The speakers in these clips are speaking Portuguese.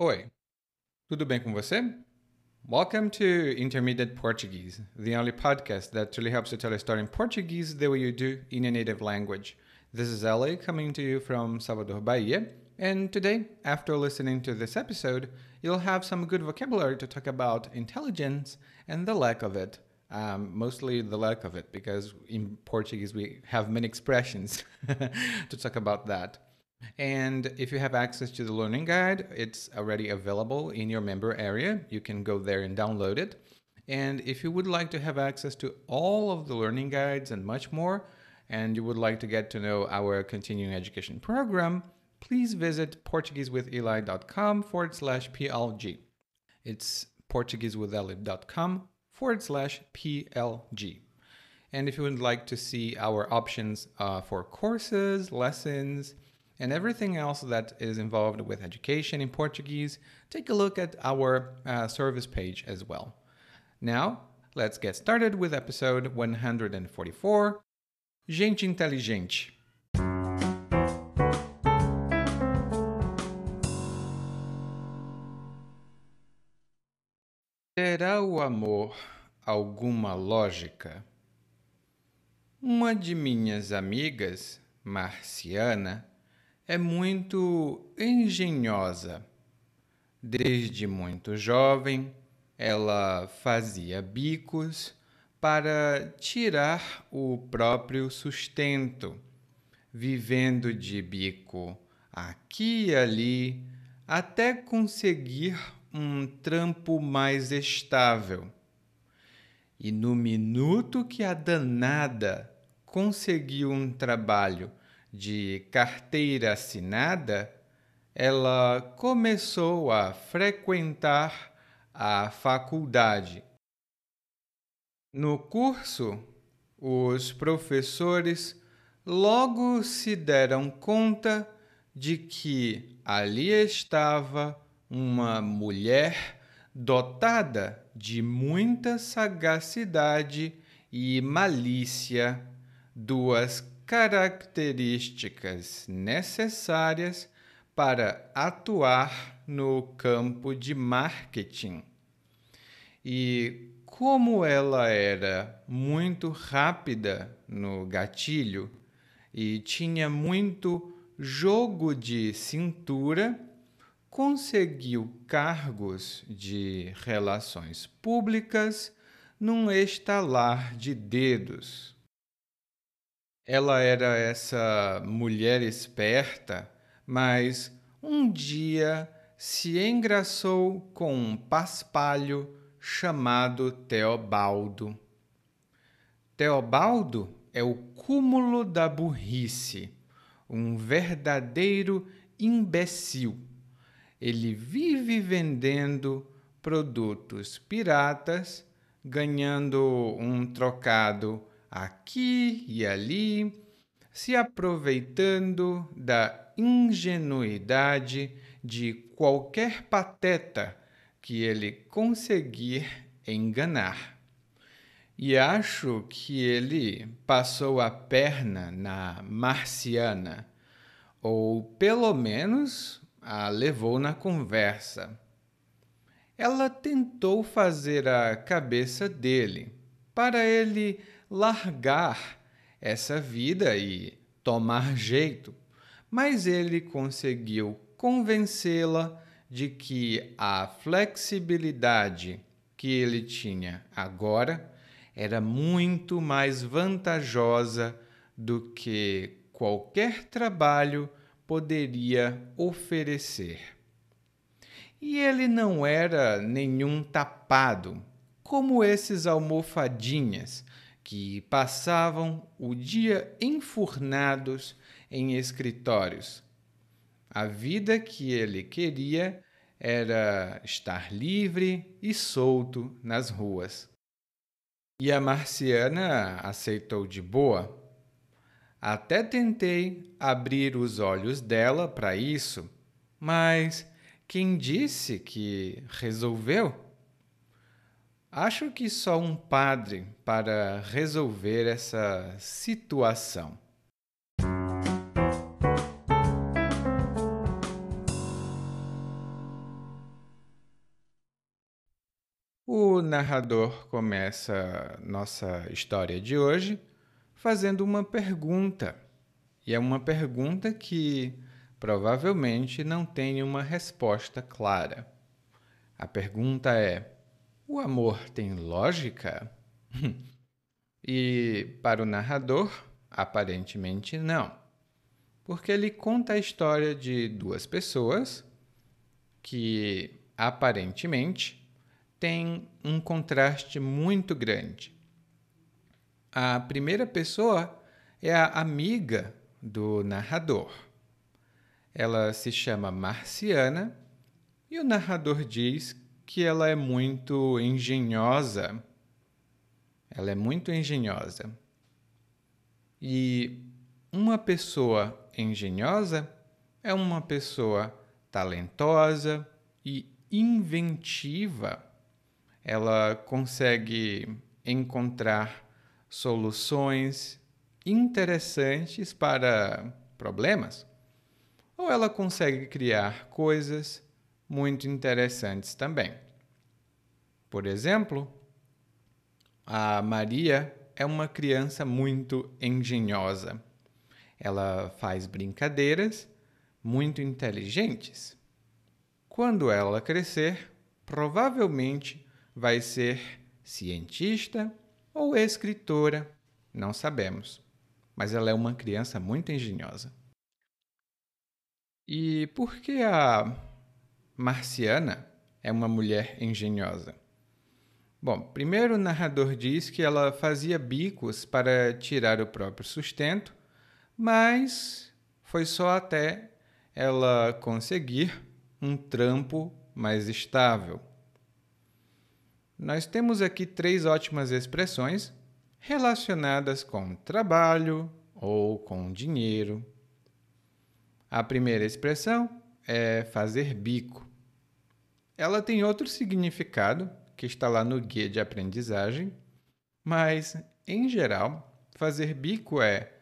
Oi, tudo bem com você? Welcome to Intermediate Portuguese, the only podcast that truly helps you tell a story in Portuguese the way you do in a native language. This is Ellie coming to you from Salvador, Bahia, and today, after listening to this episode, you'll have some good vocabulary to talk about intelligence and the lack of it. Um, mostly the lack of it, because in Portuguese we have many expressions to talk about that. And if you have access to the learning guide, it's already available in your member area. You can go there and download it. And if you would like to have access to all of the learning guides and much more, and you would like to get to know our continuing education program, please visit PortugueseWithEli.com forward slash PLG. It's PortugueseWithEli.com forward slash PLG. And if you would like to see our options uh, for courses, lessons, and everything else that is involved with education in Portuguese, take a look at our uh, service page as well. Now, let's get started with episode 144 Gente Inteligente. Terá o amor alguma lógica? Uma de minhas amigas, Marciana, é muito engenhosa. Desde muito jovem, ela fazia bicos para tirar o próprio sustento, vivendo de bico aqui e ali até conseguir um trampo mais estável. E no minuto que a danada conseguiu um trabalho de carteira assinada, ela começou a frequentar a faculdade. No curso, os professores logo se deram conta de que ali estava uma mulher dotada de muita sagacidade e malícia, duas características necessárias para atuar no campo de marketing. E como ela era muito rápida no gatilho e tinha muito jogo de cintura, conseguiu cargos de relações públicas num estalar de dedos. Ela era essa mulher esperta, mas um dia se engraçou com um paspalho chamado Teobaldo. Teobaldo é o cúmulo da burrice, um verdadeiro imbecil. Ele vive vendendo produtos piratas, ganhando um trocado aqui e ali, se aproveitando da ingenuidade de qualquer pateta que ele conseguir enganar. E acho que ele passou a perna na marciana, ou pelo menos a levou na conversa. Ela tentou fazer a cabeça dele, para ele largar essa vida e tomar jeito, mas ele conseguiu convencê-la de que a flexibilidade que ele tinha agora era muito mais vantajosa do que qualquer trabalho poderia oferecer. E ele não era nenhum tapado, como esses almofadinhas que passavam o dia enfurnados em escritórios. A vida que ele queria era estar livre e solto nas ruas. E a marciana aceitou de boa. Até tentei abrir os olhos dela para isso, mas quem disse que resolveu? Acho que só um padre para resolver essa situação. O narrador começa nossa história de hoje fazendo uma pergunta. E é uma pergunta que provavelmente não tem uma resposta clara. A pergunta é: o amor tem lógica? e para o narrador, aparentemente não. Porque ele conta a história de duas pessoas que aparentemente têm um contraste muito grande. A primeira pessoa é a amiga do narrador. Ela se chama Marciana e o narrador diz que ela é muito engenhosa. Ela é muito engenhosa. E uma pessoa engenhosa é uma pessoa talentosa e inventiva. Ela consegue encontrar soluções interessantes para problemas, ou ela consegue criar coisas muito interessantes também. Por exemplo, a Maria é uma criança muito engenhosa. Ela faz brincadeiras muito inteligentes. Quando ela crescer, provavelmente vai ser cientista ou escritora, não sabemos. Mas ela é uma criança muito engenhosa. E por que a Marciana é uma mulher engenhosa? Bom, primeiro o narrador diz que ela fazia bicos para tirar o próprio sustento, mas foi só até ela conseguir um trampo mais estável. Nós temos aqui três ótimas expressões relacionadas com trabalho ou com dinheiro. A primeira expressão é fazer bico. Ela tem outro significado que está lá no guia de aprendizagem, mas, em geral, fazer bico é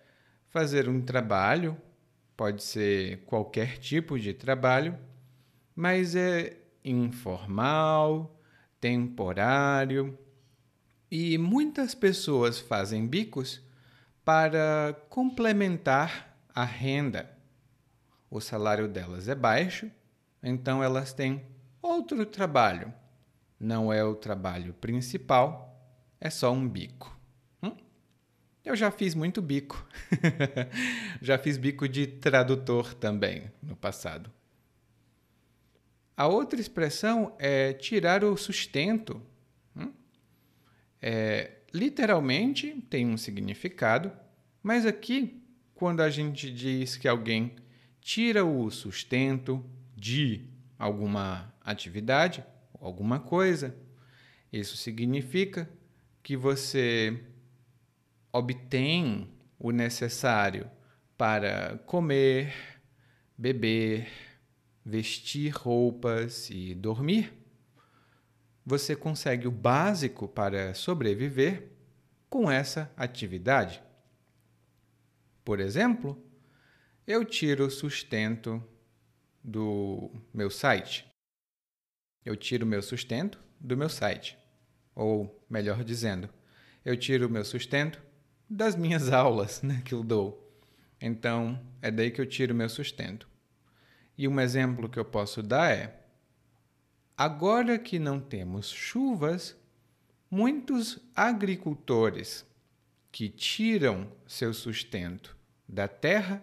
fazer um trabalho, pode ser qualquer tipo de trabalho, mas é informal, temporário. E muitas pessoas fazem bicos para complementar a renda. O salário delas é baixo, então elas têm outro trabalho. Não é o trabalho principal, é só um bico. Hum? Eu já fiz muito bico. já fiz bico de tradutor também no passado. A outra expressão é tirar o sustento. Hum? É, literalmente tem um significado, mas aqui, quando a gente diz que alguém tira o sustento de alguma atividade, alguma coisa, isso significa que você obtém o necessário para comer, beber, vestir roupas e dormir, você consegue o básico para sobreviver com essa atividade. Por exemplo, eu tiro o sustento do meu site. Eu tiro meu sustento do meu site. Ou, melhor dizendo, eu tiro o meu sustento das minhas aulas né, que eu dou. Então, é daí que eu tiro meu sustento. E um exemplo que eu posso dar é: agora que não temos chuvas, muitos agricultores que tiram seu sustento da terra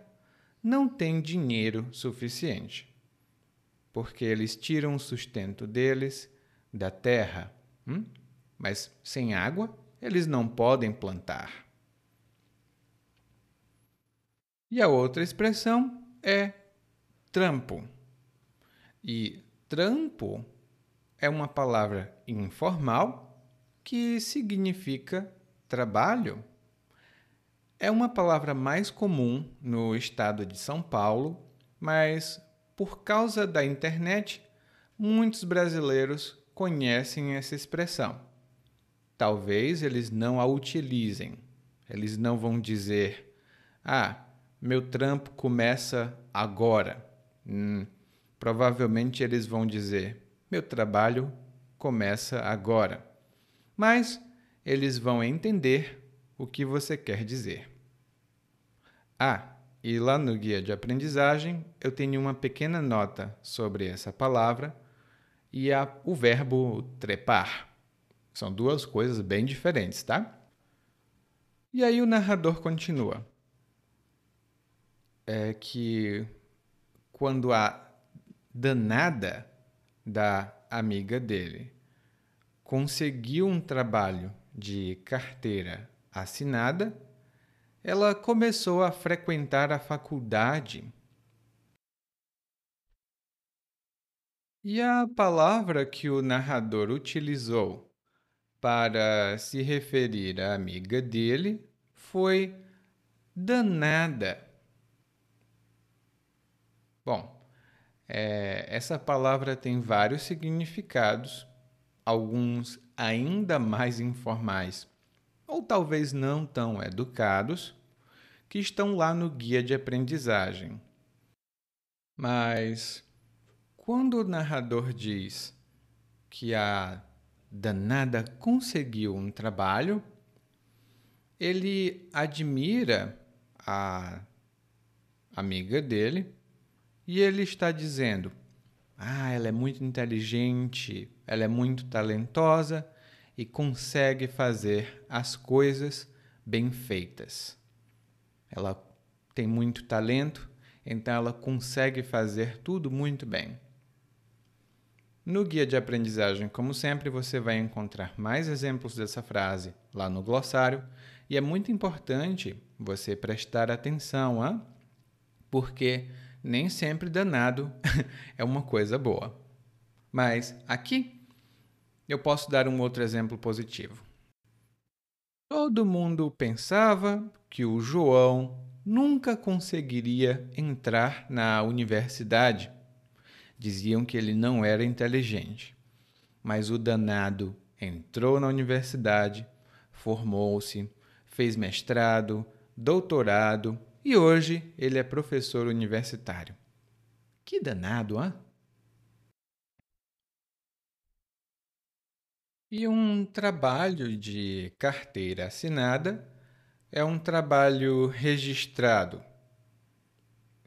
não têm dinheiro suficiente, porque eles tiram o sustento deles da terra, hum? mas sem água eles não podem plantar. E a outra expressão é trampo. E trampo é uma palavra informal que significa trabalho. É uma palavra mais comum no estado de São Paulo, mas por causa da internet, muitos brasileiros conhecem essa expressão. Talvez eles não a utilizem. Eles não vão dizer: "Ah, meu trampo começa agora". Hum, provavelmente eles vão dizer: meu trabalho começa agora, mas eles vão entender o que você quer dizer. Ah, e lá no guia de aprendizagem eu tenho uma pequena nota sobre essa palavra e a, o verbo trepar. São duas coisas bem diferentes, tá? E aí o narrador continua. É que quando a danada da amiga dele conseguiu um trabalho de carteira assinada, ela começou a frequentar a faculdade E a palavra que o narrador utilizou para se referir à amiga dele foi danada. Bom, é, essa palavra tem vários significados, alguns ainda mais informais, ou talvez não tão educados, que estão lá no guia de aprendizagem. Mas quando o narrador diz que a danada conseguiu um trabalho, ele admira a amiga dele e ele está dizendo: Ah, ela é muito inteligente, ela é muito talentosa e consegue fazer as coisas bem feitas. Ela tem muito talento, então ela consegue fazer tudo muito bem. No guia de aprendizagem, como sempre, você vai encontrar mais exemplos dessa frase lá no glossário e é muito importante você prestar atenção, hein? porque nem sempre danado é uma coisa boa. Mas aqui eu posso dar um outro exemplo positivo. Todo mundo pensava que o João nunca conseguiria entrar na universidade diziam que ele não era inteligente. Mas o danado entrou na universidade, formou-se, fez mestrado, doutorado e hoje ele é professor universitário. Que danado, hã? E um trabalho de carteira assinada é um trabalho registrado.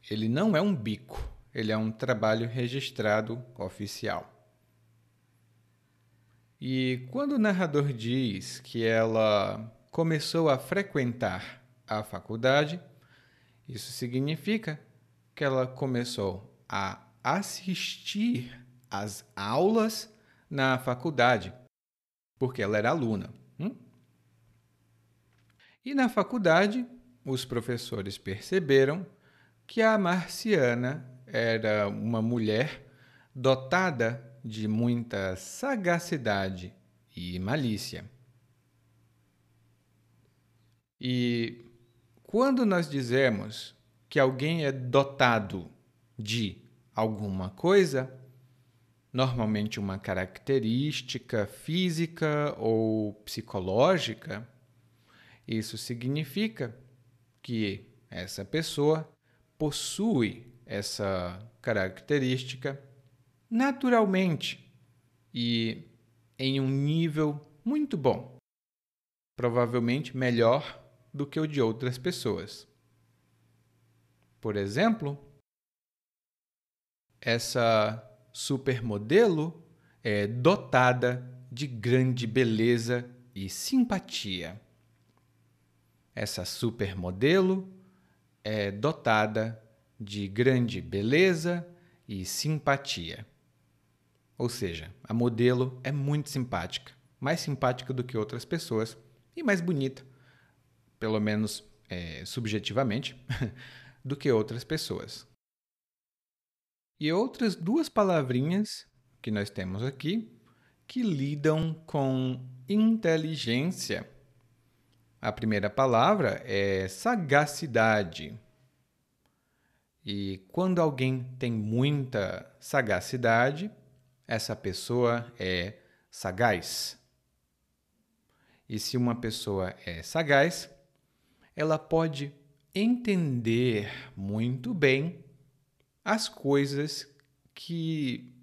Ele não é um bico ele é um trabalho registrado oficial. E quando o narrador diz que ela começou a frequentar a faculdade, isso significa que ela começou a assistir às aulas na faculdade, porque ela era aluna. Hum? E na faculdade, os professores perceberam que a marciana era uma mulher dotada de muita sagacidade e malícia. E quando nós dizemos que alguém é dotado de alguma coisa, normalmente uma característica física ou psicológica, isso significa que essa pessoa possui essa característica naturalmente e em um nível muito bom, provavelmente melhor do que o de outras pessoas. Por exemplo, essa supermodelo é dotada de grande beleza e simpatia. Essa supermodelo é dotada de grande beleza e simpatia. Ou seja, a modelo é muito simpática, mais simpática do que outras pessoas e mais bonita, pelo menos é, subjetivamente, do que outras pessoas. E outras duas palavrinhas que nós temos aqui que lidam com inteligência. A primeira palavra é sagacidade. E quando alguém tem muita sagacidade, essa pessoa é sagaz. E se uma pessoa é sagaz, ela pode entender muito bem as coisas que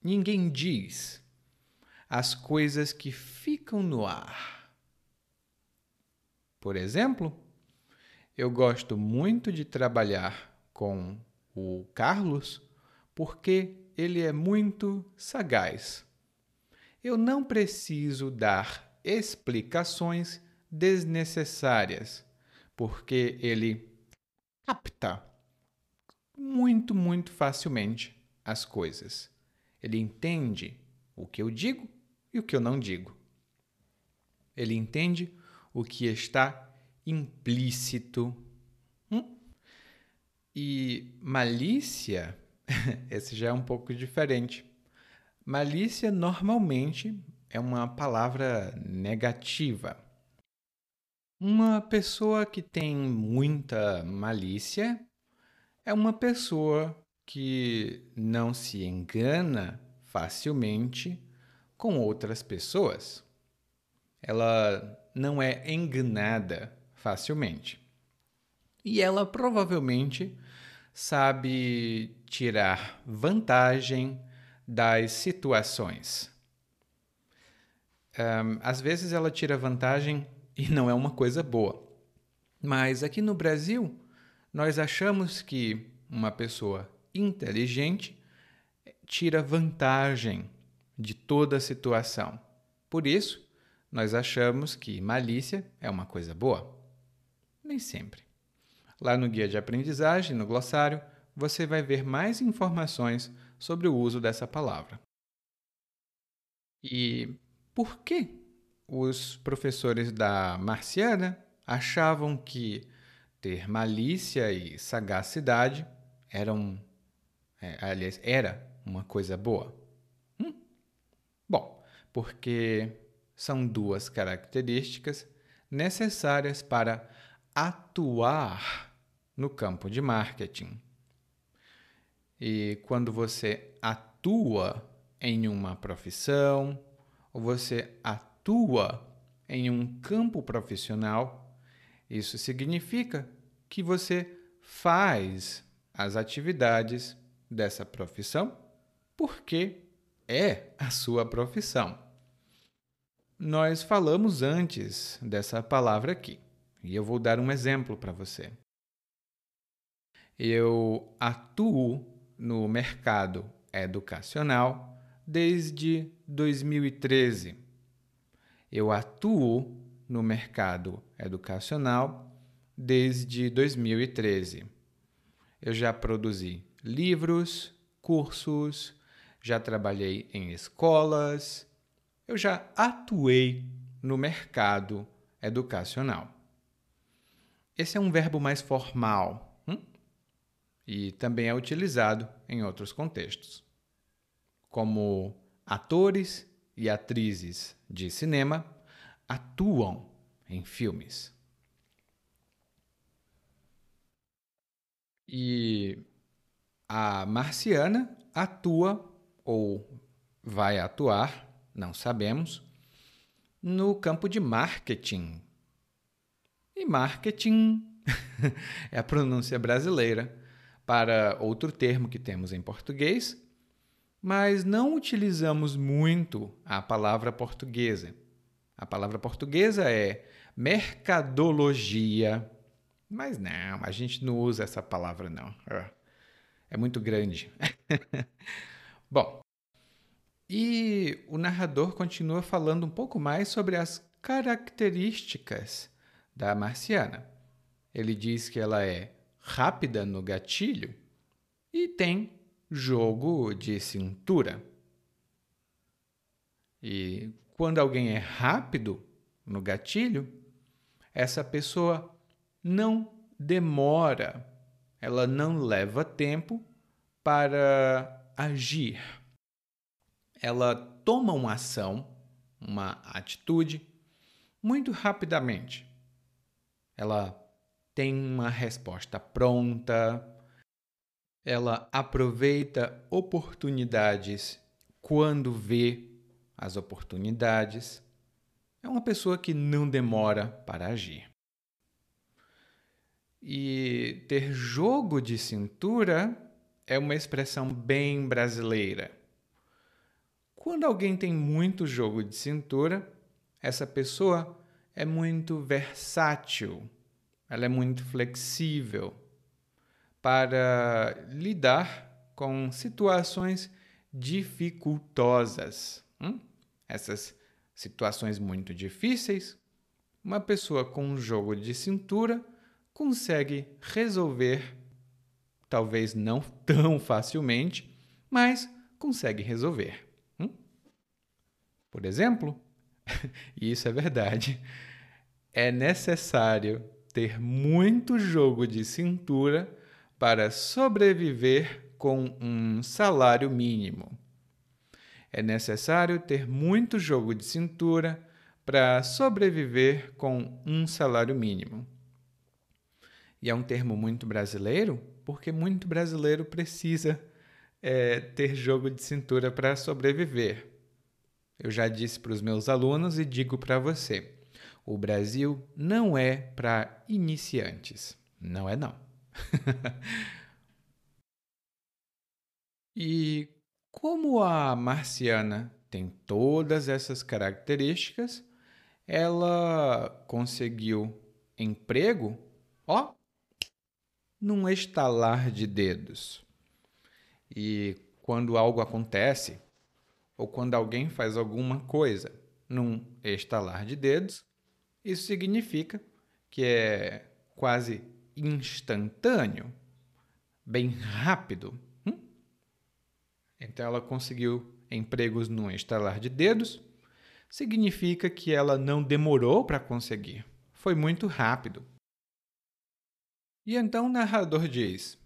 ninguém diz, as coisas que ficam no ar. Por exemplo, eu gosto muito de trabalhar com o Carlos porque ele é muito sagaz. Eu não preciso dar explicações desnecessárias, porque ele capta muito, muito facilmente as coisas. Ele entende o que eu digo e o que eu não digo. Ele entende o que está implícito. Hum? E malícia, esse já é um pouco diferente. Malícia normalmente é uma palavra negativa. Uma pessoa que tem muita malícia é uma pessoa que não se engana facilmente com outras pessoas. Ela não é enganada facilmente. E ela provavelmente sabe tirar vantagem das situações. Um, às vezes ela tira vantagem e não é uma coisa boa. Mas aqui no Brasil, nós achamos que uma pessoa inteligente tira vantagem de toda a situação. Por isso, nós achamos que malícia é uma coisa boa. Nem sempre. Lá no guia de aprendizagem, no glossário, você vai ver mais informações sobre o uso dessa palavra. E por que os professores da Marciana achavam que ter malícia e sagacidade eram, é, aliás, era uma coisa boa? Hum? Bom, porque são duas características necessárias para atuar no campo de marketing. E quando você atua em uma profissão, ou você atua em um campo profissional, isso significa que você faz as atividades dessa profissão porque é a sua profissão. Nós falamos antes dessa palavra aqui e eu vou dar um exemplo para você. Eu atuo no mercado educacional desde 2013. Eu atuo no mercado educacional desde 2013. Eu já produzi livros, cursos, já trabalhei em escolas, eu já atuei no mercado educacional. Esse é um verbo mais formal hum? e também é utilizado em outros contextos, como atores e atrizes de cinema atuam em filmes. E a marciana atua ou vai atuar, não sabemos, no campo de marketing. E marketing é a pronúncia brasileira para outro termo que temos em português, mas não utilizamos muito a palavra portuguesa. A palavra portuguesa é mercadologia, mas não, a gente não usa essa palavra não. É é muito grande. Bom, e o narrador continua falando um pouco mais sobre as características da marciana. Ele diz que ela é rápida no gatilho e tem jogo de cintura. E quando alguém é rápido no gatilho, essa pessoa não demora ela não leva tempo para agir. Ela toma uma ação, uma atitude, muito rapidamente. Ela tem uma resposta pronta, ela aproveita oportunidades quando vê as oportunidades. É uma pessoa que não demora para agir. E ter jogo de cintura é uma expressão bem brasileira. Quando alguém tem muito jogo de cintura, essa pessoa é muito versátil, ela é muito flexível para lidar com situações dificultosas. Hum? Essas situações muito difíceis, uma pessoa com um jogo de cintura consegue resolver, talvez não tão facilmente, mas consegue resolver. Hum? Por exemplo, e isso é verdade, é necessário ter muito jogo de cintura para sobreviver com um salário mínimo. É necessário ter muito jogo de cintura para sobreviver com um salário mínimo. E é um termo muito brasileiro, porque muito brasileiro precisa é, ter jogo de cintura para sobreviver. Eu já disse para os meus alunos e digo para você: o Brasil não é para iniciantes. Não é, não. e como a marciana tem todas essas características, ela conseguiu emprego, ó, num estalar de dedos. E quando algo acontece, ou quando alguém faz alguma coisa num estalar de dedos, isso significa que é quase instantâneo, bem rápido. Então ela conseguiu empregos num estalar de dedos, significa que ela não demorou para conseguir, foi muito rápido. E então o narrador diz: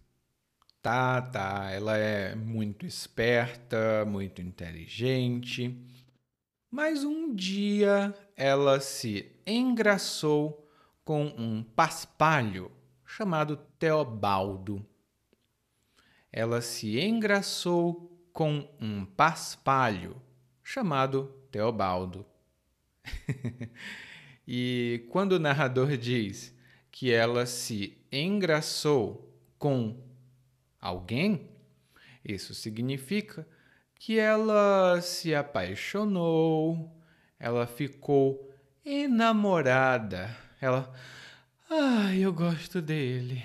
Tá, tá, ela é muito esperta, muito inteligente. Mas um dia ela se engraçou com um paspalho chamado Teobaldo. Ela se engraçou com um paspalho chamado Teobaldo. e quando o narrador diz que ela se engraçou com alguém, isso significa que ela se apaixonou, ela ficou enamorada, ela. Ah, eu gosto dele.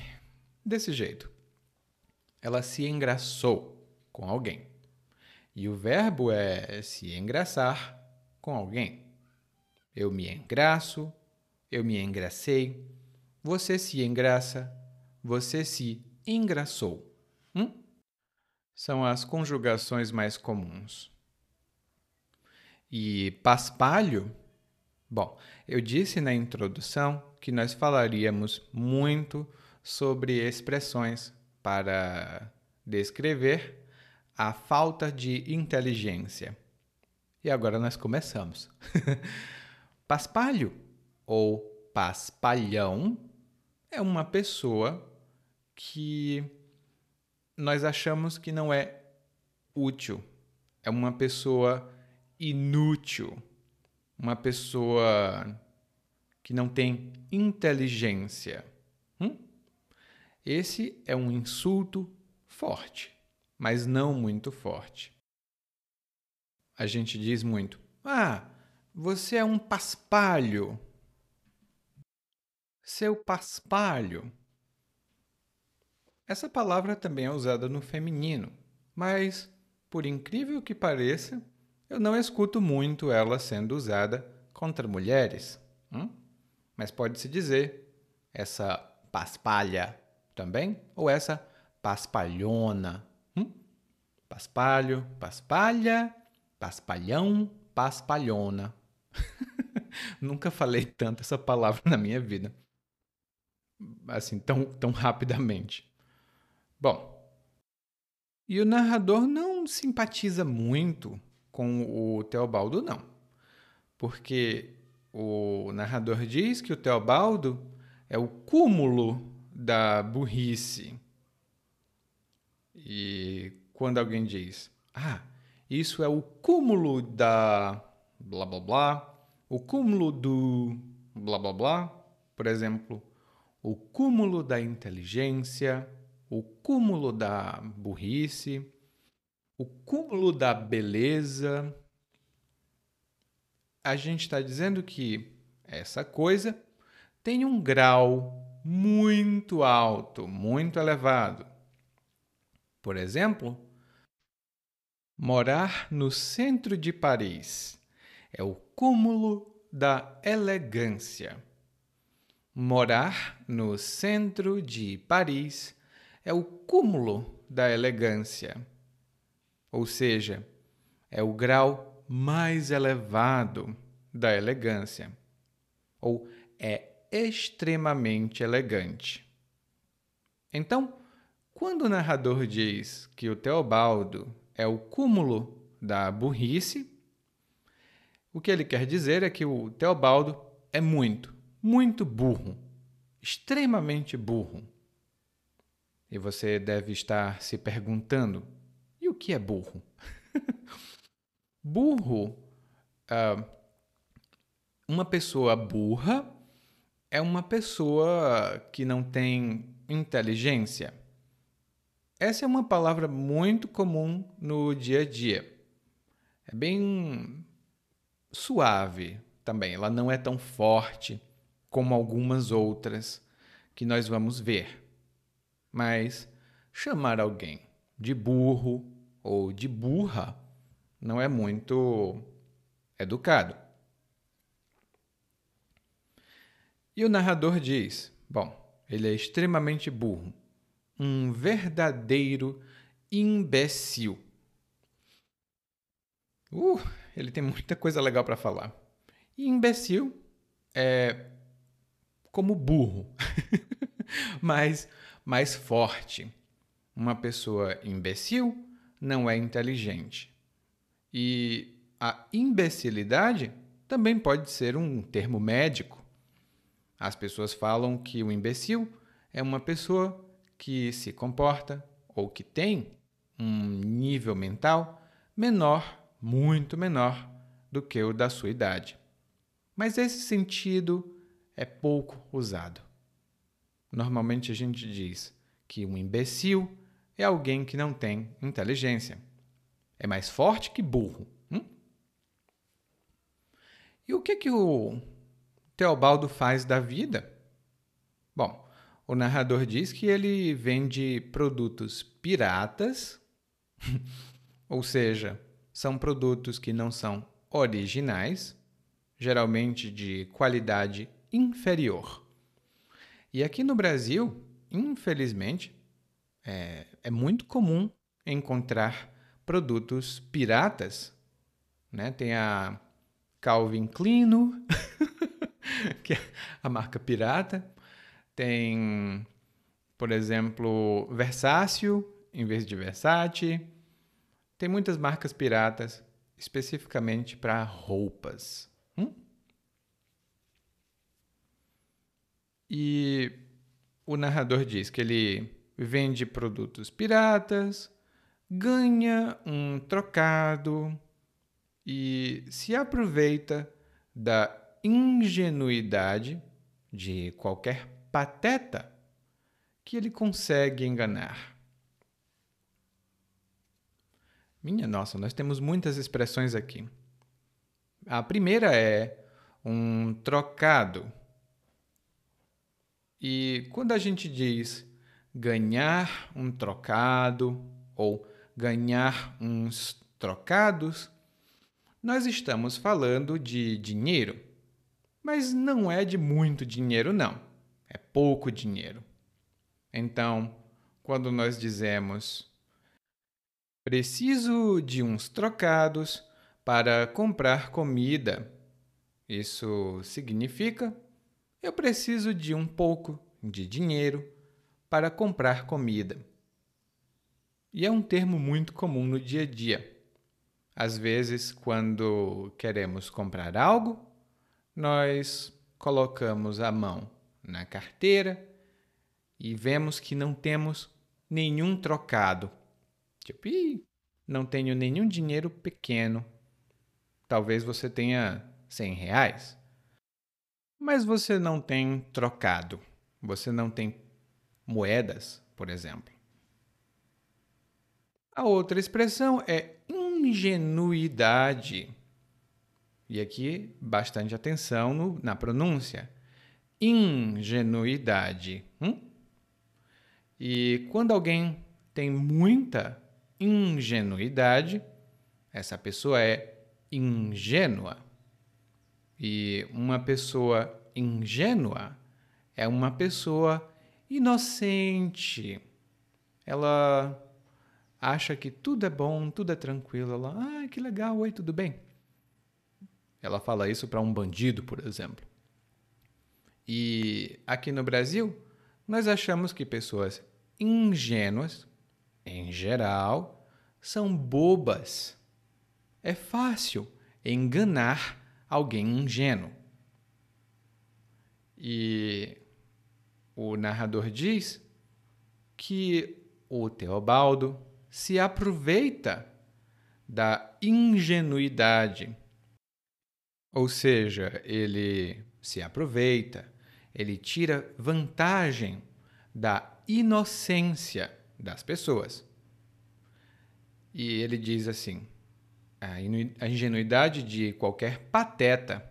Desse jeito. Ela se engraçou com alguém. E o verbo é se engraçar com alguém. Eu me engraço, eu me engracei, você se engraça, você se engraçou. Hum? São as conjugações mais comuns. E paspalho? Bom, eu disse na introdução que nós falaríamos muito sobre expressões para descrever a falta de inteligência. E agora nós começamos. Paspalho ou paspalhão é uma pessoa que nós achamos que não é útil. É uma pessoa inútil. Uma pessoa que não tem inteligência. Hum? Esse é um insulto forte, mas não muito forte. A gente diz muito: Ah, você é um paspalho. Seu paspalho. Essa palavra também é usada no feminino, mas, por incrível que pareça, eu não escuto muito ela sendo usada contra mulheres. Hum? Mas pode-se dizer essa paspalha também, ou essa paspalhona. Paspalho, paspalha, paspalhão, paspalhona. Nunca falei tanto essa palavra na minha vida. Assim, tão, tão rapidamente. Bom, e o narrador não simpatiza muito com o Teobaldo, não. Porque o narrador diz que o Teobaldo é o cúmulo da burrice. E quando alguém diz, ah, isso é o cúmulo da blá blá blá, o cúmulo do blá blá blá, por exemplo, o cúmulo da inteligência, o cúmulo da burrice, o cúmulo da beleza. A gente está dizendo que essa coisa tem um grau muito alto, muito elevado. Por exemplo, morar no centro de Paris é o cúmulo da elegância. Morar no centro de Paris é o cúmulo da elegância. Ou seja, é o grau mais elevado da elegância. Ou é extremamente elegante. Então, quando o narrador diz que o Teobaldo é o cúmulo da burrice, o que ele quer dizer é que o Teobaldo é muito, muito burro, extremamente burro. E você deve estar se perguntando: e o que é burro? burro, uh, uma pessoa burra é uma pessoa que não tem inteligência. Essa é uma palavra muito comum no dia a dia. É bem suave também, ela não é tão forte como algumas outras que nós vamos ver. Mas chamar alguém de burro ou de burra não é muito educado. E o narrador diz: Bom, ele é extremamente burro, um verdadeiro imbecil. Uh, ele tem muita coisa legal para falar. E imbecil é como burro, mas mais forte. Uma pessoa imbecil não é inteligente. E a imbecilidade também pode ser um termo médico. As pessoas falam que o imbecil é uma pessoa que se comporta ou que tem um nível mental menor muito menor do que o da sua idade. Mas esse sentido é pouco usado. Normalmente a gente diz que um imbecil é alguém que não tem inteligência. É mais forte que burro. Hum? E o que, que o Teobaldo faz da vida? Bom, o narrador diz que ele vende produtos piratas, ou seja, são produtos que não são originais, geralmente de qualidade inferior. E aqui no Brasil, infelizmente, é, é muito comum encontrar produtos piratas. Né? Tem a Calvin Klein, que é a marca pirata. Tem, por exemplo, Versácio em vez de Versace. Tem muitas marcas piratas especificamente para roupas. Hum? E o narrador diz que ele vende produtos piratas, ganha um trocado e se aproveita da ingenuidade de qualquer pateta que ele consegue enganar. Minha nossa, nós temos muitas expressões aqui. A primeira é um trocado. E quando a gente diz ganhar um trocado ou ganhar uns trocados, nós estamos falando de dinheiro. Mas não é de muito dinheiro, não. É pouco dinheiro. Então, quando nós dizemos Preciso de uns trocados para comprar comida. Isso significa eu preciso de um pouco de dinheiro para comprar comida. E é um termo muito comum no dia a dia. Às vezes, quando queremos comprar algo, nós colocamos a mão na carteira e vemos que não temos nenhum trocado Tipo, Ih, não tenho nenhum dinheiro pequeno. Talvez você tenha 100 reais. Mas você não tem trocado. Você não tem moedas, por exemplo. A outra expressão é ingenuidade. E aqui, bastante atenção no, na pronúncia. Ingenuidade. Hum? E quando alguém tem muita ingenuidade, essa pessoa é ingênua. E uma pessoa ingênua é uma pessoa inocente. Ela acha que tudo é bom, tudo é tranquilo. Ela, ah, que legal, oi, tudo bem? Ela fala isso para um bandido, por exemplo. E aqui no Brasil, nós achamos que pessoas ingênuas, em geral, são bobas. É fácil enganar alguém ingênuo. E o narrador diz que o Teobaldo se aproveita da ingenuidade. Ou seja, ele se aproveita, ele tira vantagem da inocência das pessoas. E ele diz assim: a ingenuidade de qualquer pateta.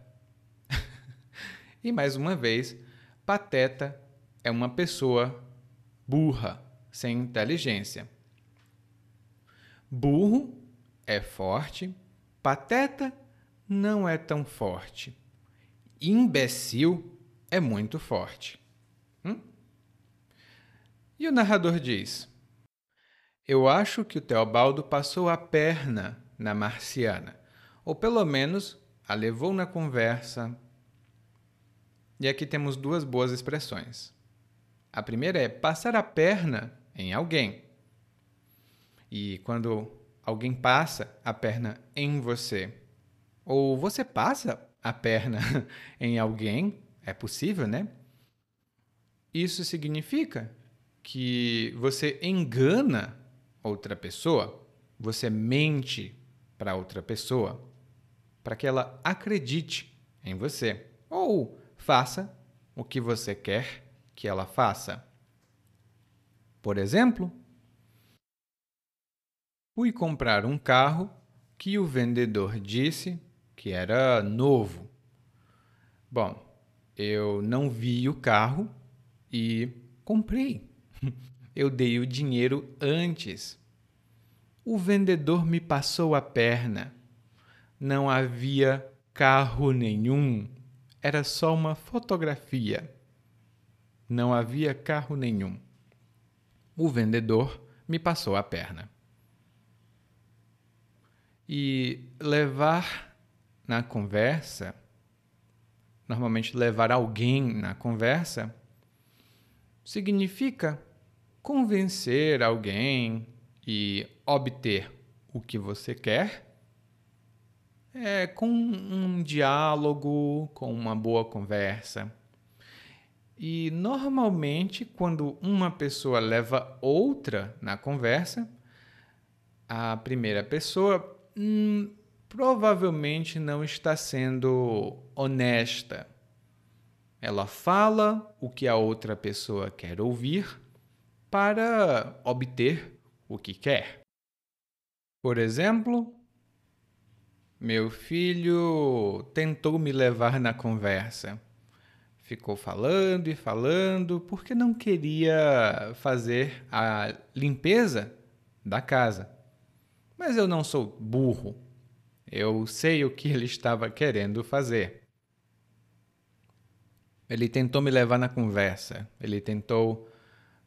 e mais uma vez, pateta é uma pessoa burra, sem inteligência. Burro é forte, pateta não é tão forte. Imbecil é muito forte. Hum? E o narrador diz: Eu acho que o Teobaldo passou a perna na marciana, ou pelo menos a levou na conversa. E aqui temos duas boas expressões. A primeira é passar a perna em alguém. E quando alguém passa a perna em você, ou você passa a perna em alguém, é possível, né? Isso significa que você engana outra pessoa, você mente para outra pessoa, para que ela acredite em você ou faça o que você quer que ela faça. Por exemplo, fui comprar um carro que o vendedor disse que era novo. Bom, eu não vi o carro e comprei. Eu dei o dinheiro antes o vendedor me passou a perna. Não havia carro nenhum. Era só uma fotografia. Não havia carro nenhum. O vendedor me passou a perna. E levar na conversa, normalmente levar alguém na conversa, significa convencer alguém e obter o que você quer é com um diálogo, com uma boa conversa. E normalmente, quando uma pessoa leva outra na conversa, a primeira pessoa hum, provavelmente não está sendo honesta. Ela fala o que a outra pessoa quer ouvir para obter o que quer. Por exemplo, meu filho tentou me levar na conversa. Ficou falando e falando porque não queria fazer a limpeza da casa. Mas eu não sou burro. Eu sei o que ele estava querendo fazer. Ele tentou me levar na conversa. Ele tentou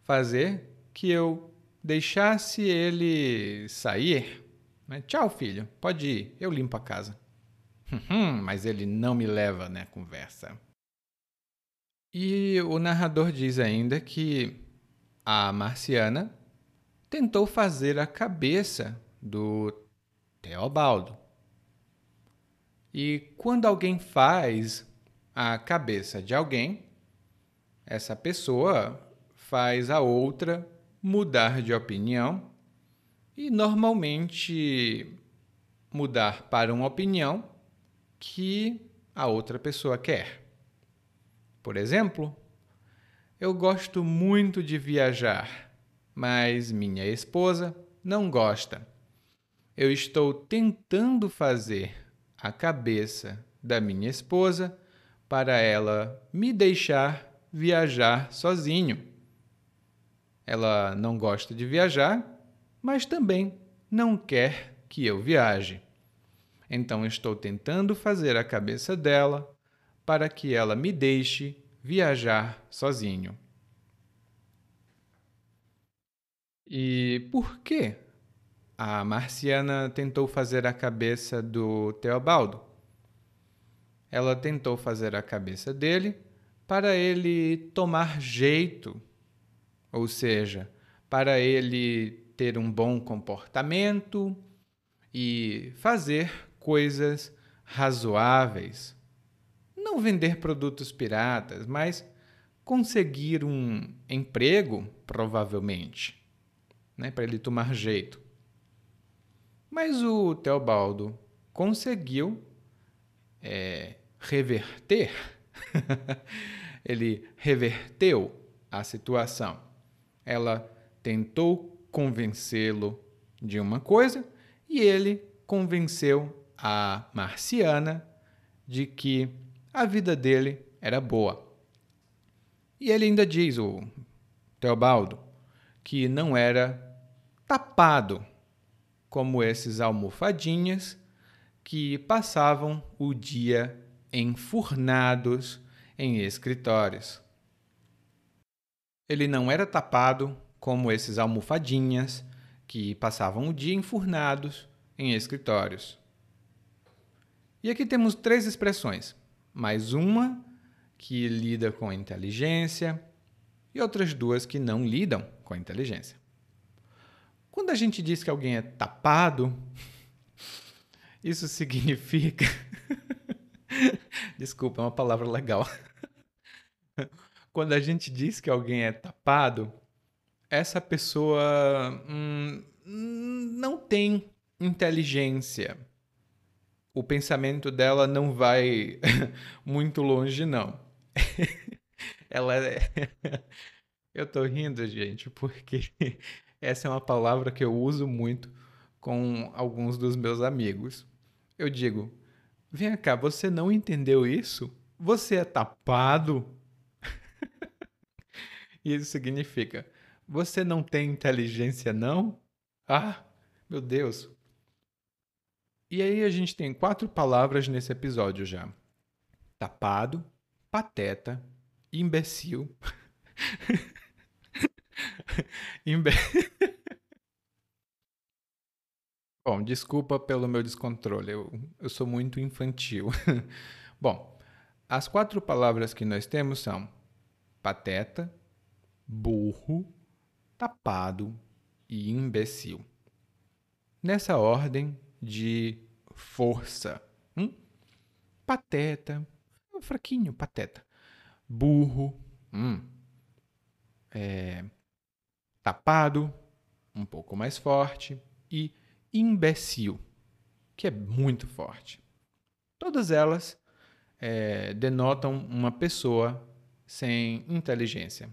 fazer que eu deixasse ele sair. Né? Tchau, filho, pode ir, eu limpo a casa. Mas ele não me leva na conversa. E o narrador diz ainda que a marciana tentou fazer a cabeça do Teobaldo. E quando alguém faz a cabeça de alguém, essa pessoa faz a outra mudar de opinião e normalmente mudar para uma opinião que a outra pessoa quer. Por exemplo, eu gosto muito de viajar, mas minha esposa não gosta. Eu estou tentando fazer a cabeça da minha esposa para ela me deixar viajar sozinho. Ela não gosta de viajar, mas também não quer que eu viaje. Então estou tentando fazer a cabeça dela para que ela me deixe viajar sozinho. E por que a marciana tentou fazer a cabeça do Teobaldo? Ela tentou fazer a cabeça dele para ele tomar jeito, ou seja, para ele ter um bom comportamento e fazer coisas razoáveis. Não vender produtos piratas, mas conseguir um emprego, provavelmente né, para ele tomar jeito. Mas o Teobaldo conseguiu é, reverter, ele reverteu a situação. Ela tentou convencê-lo de uma coisa e ele convenceu a marciana de que a vida dele era boa. E ele ainda diz, o Teobaldo, que não era tapado, como esses almofadinhas que passavam o dia enfurnados em escritórios. Ele não era tapado como esses almofadinhas que passavam o dia enfurnados em escritórios. E aqui temos três expressões, mais uma que lida com inteligência e outras duas que não lidam com inteligência. Quando a gente diz que alguém é tapado, isso significa. Desculpa, é uma palavra legal. Quando a gente diz que alguém é tapado, essa pessoa hum, não tem inteligência. O pensamento dela não vai muito longe, não. Ela é. Eu tô rindo, gente, porque essa é uma palavra que eu uso muito com alguns dos meus amigos. Eu digo: vem cá, você não entendeu isso? Você é tapado? isso significa: você não tem inteligência, não? Ah, meu Deus! E aí a gente tem quatro palavras nesse episódio já: tapado, pateta, imbecil. Imbe... Bom, desculpa pelo meu descontrole, eu, eu sou muito infantil. Bom, as quatro palavras que nós temos são pateta, burro, tapado e imbecil. Nessa ordem de força. Hum? Pateta, fraquinho, pateta. Burro, hum. É, tapado, um pouco mais forte, e imbecil, que é muito forte. Todas elas é, denotam uma pessoa sem inteligência.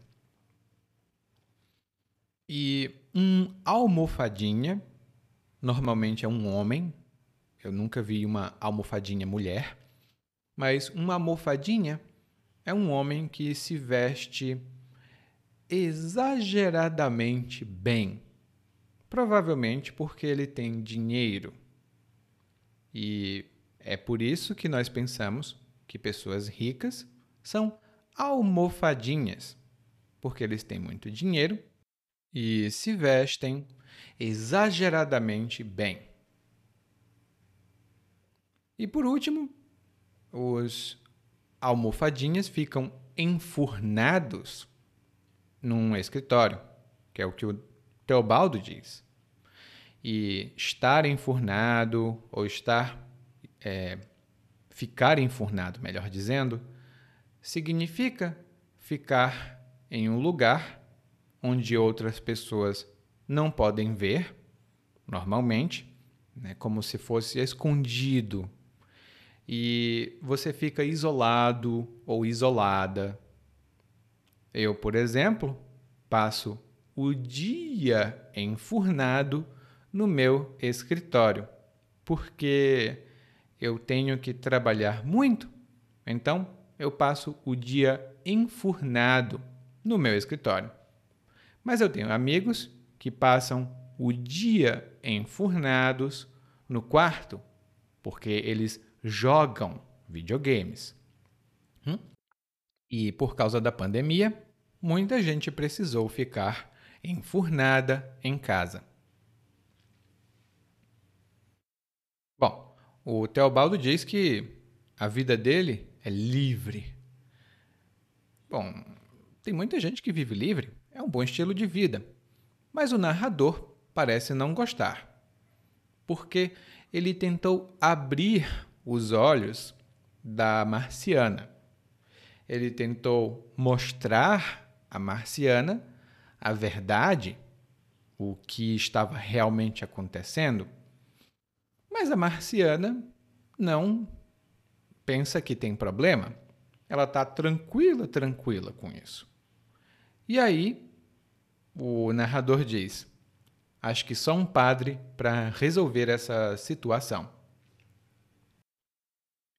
E um almofadinha, normalmente é um homem, eu nunca vi uma almofadinha mulher, mas uma almofadinha é um homem que se veste exageradamente bem. Provavelmente porque ele tem dinheiro. E é por isso que nós pensamos que pessoas ricas são almofadinhas, porque eles têm muito dinheiro e se vestem exageradamente bem. E por último, os almofadinhas ficam enfurnados num escritório, que é o que o Teobaldo diz. E estar enfurnado, ou estar. É, ficar enfurnado, melhor dizendo, significa ficar em um lugar onde outras pessoas não podem ver, normalmente, né, como se fosse escondido. E você fica isolado ou isolada eu, por exemplo, passo o dia enfurnado no meu escritório, porque eu tenho que trabalhar muito. Então, eu passo o dia enfurnado no meu escritório. Mas eu tenho amigos que passam o dia enfurnados no quarto, porque eles jogam videogames. E por causa da pandemia, muita gente precisou ficar enfurnada em casa. Bom, o Teobaldo diz que a vida dele é livre. Bom, tem muita gente que vive livre, é um bom estilo de vida. Mas o narrador parece não gostar, porque ele tentou abrir os olhos da marciana. Ele tentou mostrar à marciana a verdade, o que estava realmente acontecendo. Mas a marciana não pensa que tem problema. Ela está tranquila, tranquila com isso. E aí, o narrador diz: Acho que só um padre para resolver essa situação.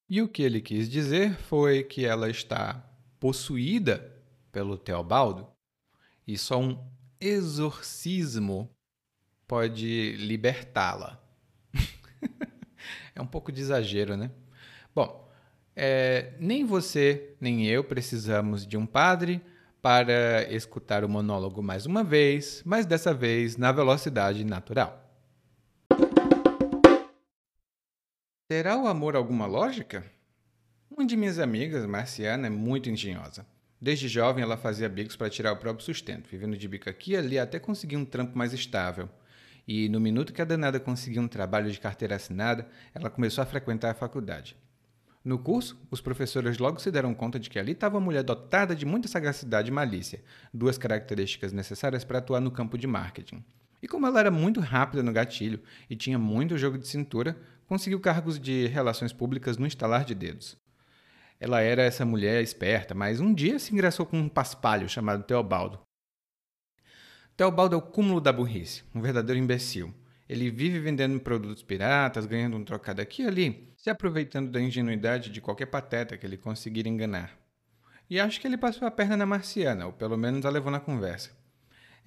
E o que ele quis dizer foi que ela está possuída pelo Teobaldo e só um exorcismo pode libertá-la. é um pouco de exagero, né? Bom, é, nem você nem eu precisamos de um padre para escutar o monólogo mais uma vez, mas dessa vez na velocidade natural. Terá o amor alguma lógica? Uma de minhas amigas, Marciana, é muito engenhosa. Desde jovem, ela fazia bicos para tirar o próprio sustento, vivendo de bico aqui e ali até conseguir um trampo mais estável. E no minuto que a danada conseguiu um trabalho de carteira assinada, ela começou a frequentar a faculdade. No curso, os professores logo se deram conta de que ali estava uma mulher dotada de muita sagacidade e malícia, duas características necessárias para atuar no campo de marketing. E como ela era muito rápida no gatilho e tinha muito jogo de cintura, conseguiu cargos de relações públicas no estalar de dedos. Ela era essa mulher esperta, mas um dia se ingressou com um paspalho chamado Teobaldo. Teobaldo é o cúmulo da burrice, um verdadeiro imbecil. Ele vive vendendo produtos piratas, ganhando um trocado aqui e ali, se aproveitando da ingenuidade de qualquer pateta que ele conseguir enganar. E acho que ele passou a perna na marciana, ou pelo menos a levou na conversa.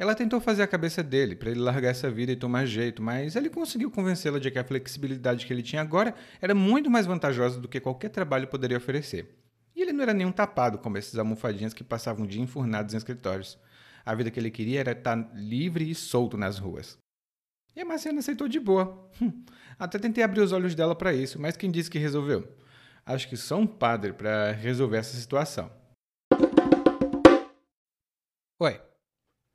Ela tentou fazer a cabeça dele para ele largar essa vida e tomar jeito, mas ele conseguiu convencê-la de que a flexibilidade que ele tinha agora era muito mais vantajosa do que qualquer trabalho poderia oferecer. E ele não era nenhum tapado como esses almofadinhas que passavam o dia enfurnados em escritórios. A vida que ele queria era estar livre e solto nas ruas. E a Marciana aceitou de boa. Hum, até tentei abrir os olhos dela para isso, mas quem disse que resolveu? Acho que só um padre para resolver essa situação. Oi,